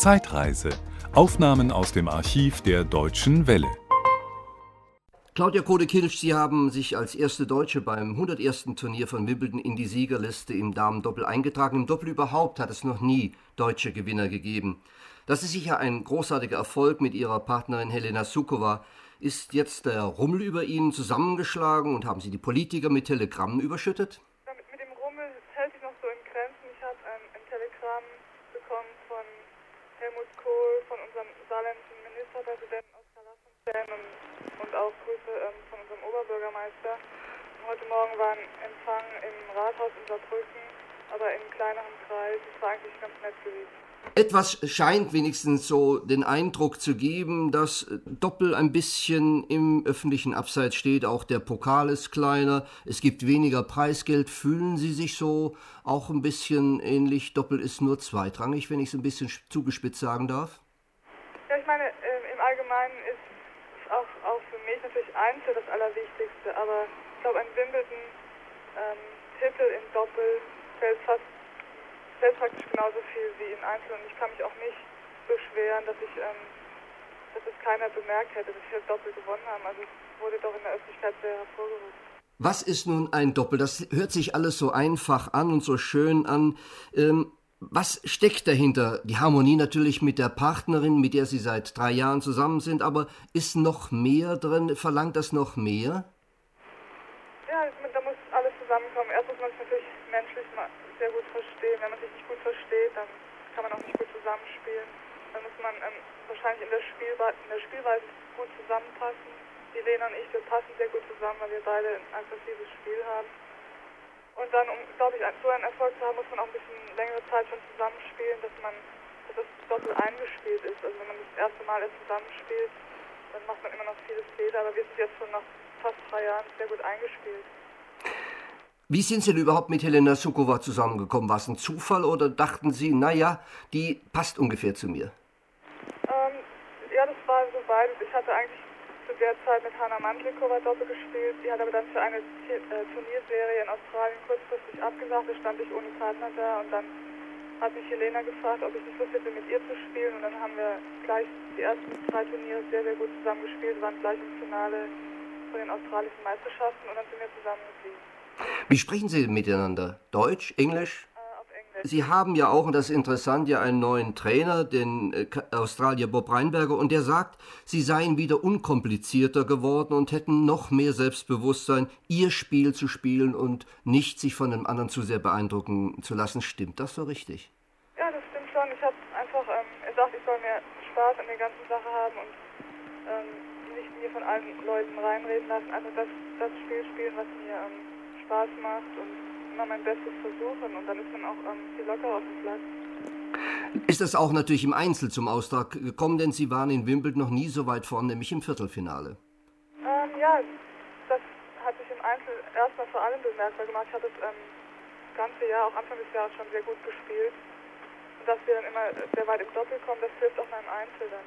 Zeitreise. Aufnahmen aus dem Archiv der Deutschen Welle. Claudia Kode-Kilsch, Sie haben sich als erste Deutsche beim 101. Turnier von Wimbledon in die Siegerliste im Damendoppel eingetragen. Im Doppel überhaupt hat es noch nie deutsche Gewinner gegeben. Das ist sicher ein großartiger Erfolg mit Ihrer Partnerin Helena Sukova. Ist jetzt der Rummel über Ihnen zusammengeschlagen und haben Sie die Politiker mit Telegrammen überschüttet? Mit dem Rummel hält sich noch so in Grenzen. Ich habe ein, ein Telegramm bekommen von Helmut Kohl, von unserem saarländischen Ministerpräsidenten Oskar Lafontaine und, und auch Grüße ähm, von unserem Oberbürgermeister. Und heute Morgen war ein Empfang im Rathaus in Saarbrücken, aber in kleinerem Kreis. Es war eigentlich ganz nett gewesen. Etwas scheint wenigstens so den Eindruck zu geben, dass Doppel ein bisschen im öffentlichen Abseits steht. Auch der Pokal ist kleiner, es gibt weniger Preisgeld. Fühlen Sie sich so auch ein bisschen ähnlich? Doppel ist nur zweitrangig, wenn ich es ein bisschen zugespitzt sagen darf? Ja, ich meine, äh, im Allgemeinen ist auch, auch für mich natürlich Einzel das Allerwichtigste, aber ich glaube, ein Wimbledon-Titel ähm, im Doppel viel wie in Einzel und ich kann mich auch nicht beschweren, dass ich, ähm, dass es keiner bemerkt hätte, dass wir doppelt gewonnen haben. Also es wurde doch in der Öffentlichkeit sehr hervorgehoben. Was ist nun ein Doppel? Das hört sich alles so einfach an und so schön an. Ähm, was steckt dahinter? Die Harmonie natürlich mit der Partnerin, mit der Sie seit drei Jahren zusammen sind, aber ist noch mehr drin? Verlangt das noch mehr? Ja, da muss alles zusammenkommen. Erst muss man es natürlich menschlich sehr gut verstehen. Wenn man sich nicht gut versteht, dann kann man auch nicht gut zusammenspielen. Dann muss man ähm, wahrscheinlich in der, Spielwe in der Spielweise gut zusammenpassen. Die Lena und ich, wir passen sehr gut zusammen, weil wir beide ein aggressives Spiel haben. Und dann, um, glaube ich, so einen Erfolg zu haben, muss man auch ein bisschen längere Zeit schon zusammenspielen, dass man dass das Doppel eingespielt ist. Also wenn man das erste Mal erst zusammenspielt, dann macht man immer noch viele Fehler, aber wir sind jetzt schon nach fast drei Jahren sehr gut eingespielt. Wie sind Sie denn überhaupt mit Helena Sukova zusammengekommen? War es ein Zufall oder dachten Sie, naja, die passt ungefähr zu mir? Ähm, ja, das war so beides. Ich hatte eigentlich zu der Zeit mit Hanna Mandlikova Doppel gespielt. Die hat aber dann für eine äh, Turnierserie in Australien kurzfristig abgesagt. Da stand ich ohne Partner da und dann hat mich Helena gefragt, ob ich nicht Lust hätte, mit ihr zu spielen. Und dann haben wir gleich die ersten drei Turniere sehr, sehr gut zusammen gespielt, waren gleich im Finale von den australischen Meisterschaften und dann sind wir zusammen geblieben. Wie sprechen Sie miteinander? Deutsch, Englisch? Äh, auf Englisch. Sie haben ja auch, und das ist interessant, ja einen neuen Trainer, den äh, Australier Bob Reinberger, und der sagt, Sie seien wieder unkomplizierter geworden und hätten noch mehr Selbstbewusstsein, Ihr Spiel zu spielen und nicht sich von dem anderen zu sehr beeindrucken zu lassen. Stimmt das so richtig? Ja, das stimmt schon. Ich habe einfach, ähm, er sagt, ich soll mehr Spaß an der ganzen Sache haben und ähm, nicht mir von allen Leuten reinreden lassen. Also das, das Spiel spielen, was mir ähm, Spaß macht und immer mein Bestes versuchen und dann ist man auch ähm, viel lockerer auf dem Platz. Ist das auch natürlich im Einzel zum Ausdruck gekommen, denn Sie waren in Wimbledon noch nie so weit vorn, nämlich im Viertelfinale. Ähm, ja, das hat sich im Einzel erstmal vor allem bemerkbar gemacht. Ich habe das ähm, ganze Jahr, auch Anfang des Jahres schon sehr gut gespielt. Und dass wir dann immer sehr weit im Doppel kommen, das hilft auch meinem Einzel dann.